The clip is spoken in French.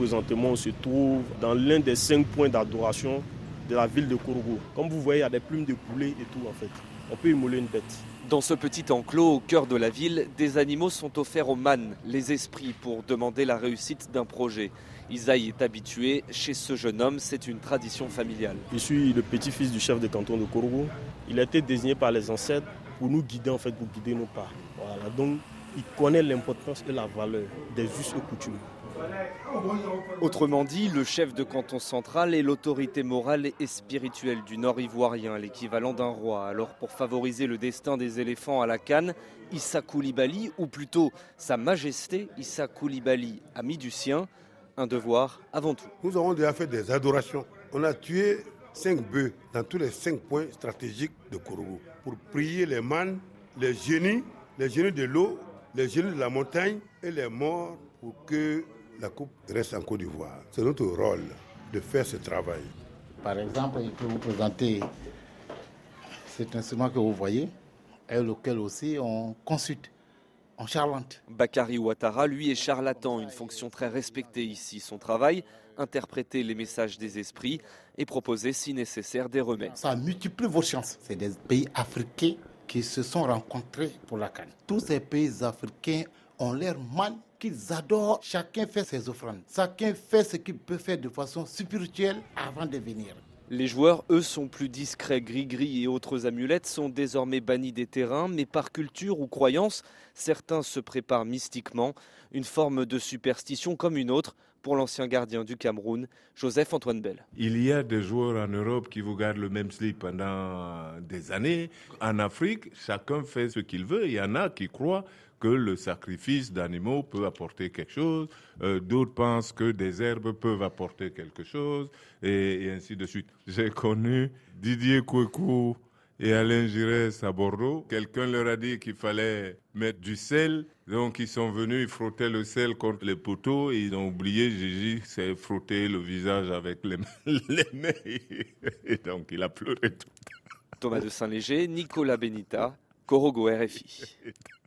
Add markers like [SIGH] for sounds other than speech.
présentement, on se trouve dans l'un des cinq points d'adoration de la ville de Korogo. Comme vous voyez, il y a des plumes de poulet et tout en fait. On peut immoler une bête. Dans ce petit enclos au cœur de la ville, des animaux sont offerts aux man, les esprits, pour demander la réussite d'un projet. Isaïe est habitué, chez ce jeune homme, c'est une tradition familiale. Je suis le petit-fils du chef de canton de Korogo. Il a été désigné par les ancêtres pour nous guider en fait, pour guider nos pas. Voilà, donc il connaît l'importance et la valeur des us et coutumes. Autrement dit, le chef de canton central est l'autorité morale et spirituelle du Nord ivoirien, l'équivalent d'un roi. Alors pour favoriser le destin des éléphants à la canne, Issa Koulibaly, ou plutôt Sa Majesté Issa Koulibaly, ami du sien, un devoir avant tout. Nous avons déjà fait des adorations. On a tué cinq bœufs dans tous les cinq points stratégiques de Kourougou pour prier les mânes, les génies, les génies de l'eau, les génies de la montagne et les morts pour que la coupe reste en Côte d'Ivoire. C'est notre rôle de faire ce travail. Par exemple, il peut vous présenter cet instrument que vous voyez, et lequel aussi on consulte en charlante. Bakary Ouattara, lui, est charlatan, une fonction très respectée ici. Son travail, interpréter les messages des esprits et proposer, si nécessaire, des remèdes. Ça multiplie vos chances. C'est des pays africains qui se sont rencontrés pour la canne. Tous ces pays africains ont l'air mal qu'ils adorent. Chacun fait ses offrandes. Chacun fait ce qu'il peut faire de façon spirituelle avant de venir. Les joueurs, eux, sont plus discrets. Gris-gris et autres amulettes sont désormais bannis des terrains, mais par culture ou croyance, certains se préparent mystiquement, une forme de superstition comme une autre pour l'ancien gardien du Cameroun, Joseph Antoine Bell. Il y a des joueurs en Europe qui vous gardent le même slip pendant des années. En Afrique, chacun fait ce qu'il veut. Il y en a qui croient que le sacrifice d'animaux peut apporter quelque chose, euh, d'autres pensent que des herbes peuvent apporter quelque chose, et, ainsi de suite. J'ai connu Didier Kouekou et Alain Giresse à Bordeaux. Quelqu'un leur a dit qu'il fallait mettre du sel, donc ils sont venus, ils frottaient le sel contre les poteaux, et ils ont oublié, Gigi, c'est frotter le visage avec les, [LAUGHS] les mains, et donc il a pleuré tout. Thomas de Saint-Léger, Nicolas Benita, Corogo RFI. [LAUGHS]